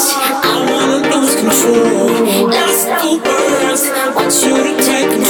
I wanna lose control. Ask for words, want you to take me.